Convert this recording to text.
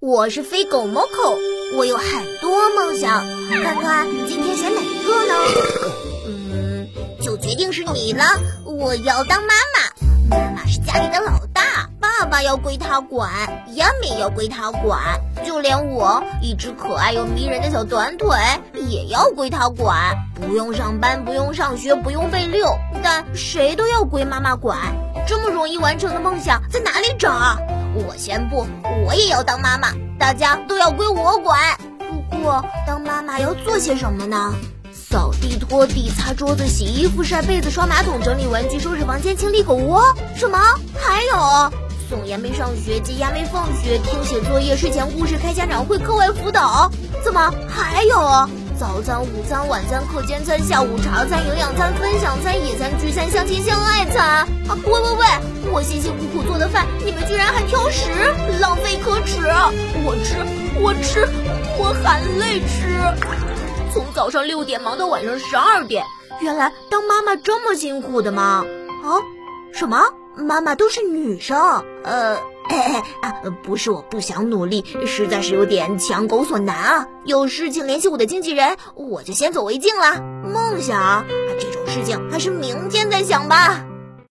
我是飞狗 Moco，我有很多梦想，看看今天选哪一个呢？嗯，就决定是你了。我要当妈妈，妈妈是家里的老大，爸爸要归她管，亚美要归她管，就连我一只可爱又迷人的小短腿也要归她管。不用上班，不用上学，不用被遛，但谁都要归妈妈管。这么容易完成的梦想在哪里找啊？我宣布，我也要当妈妈，大家都要归我管。不过，当妈妈要做些什么呢？扫地、拖地、擦桌子、洗衣服、晒被子、刷马桶、整理玩具、收拾房间、清理狗窝。什么？还有送亚美上学、接亚美放学、听写作业、睡前故事、开家长会、课外辅导。怎么还有？早餐、午餐、晚餐、课间餐、下午茶餐、营养餐、分享餐、野餐、聚餐、相亲相爱餐。啊，喂喂喂！我辛辛苦苦做的饭，你们居然还挑食，浪费可耻！我吃，我吃，我含泪吃。从早上六点忙到晚上十二点，原来当妈妈这么辛苦的吗？啊？什么？妈妈都是女生？呃。啊，不是我不想努力，实在是有点强狗所难啊。有事情联系我的经纪人，我就先走为敬了。梦想，这种事情还是明天再想吧。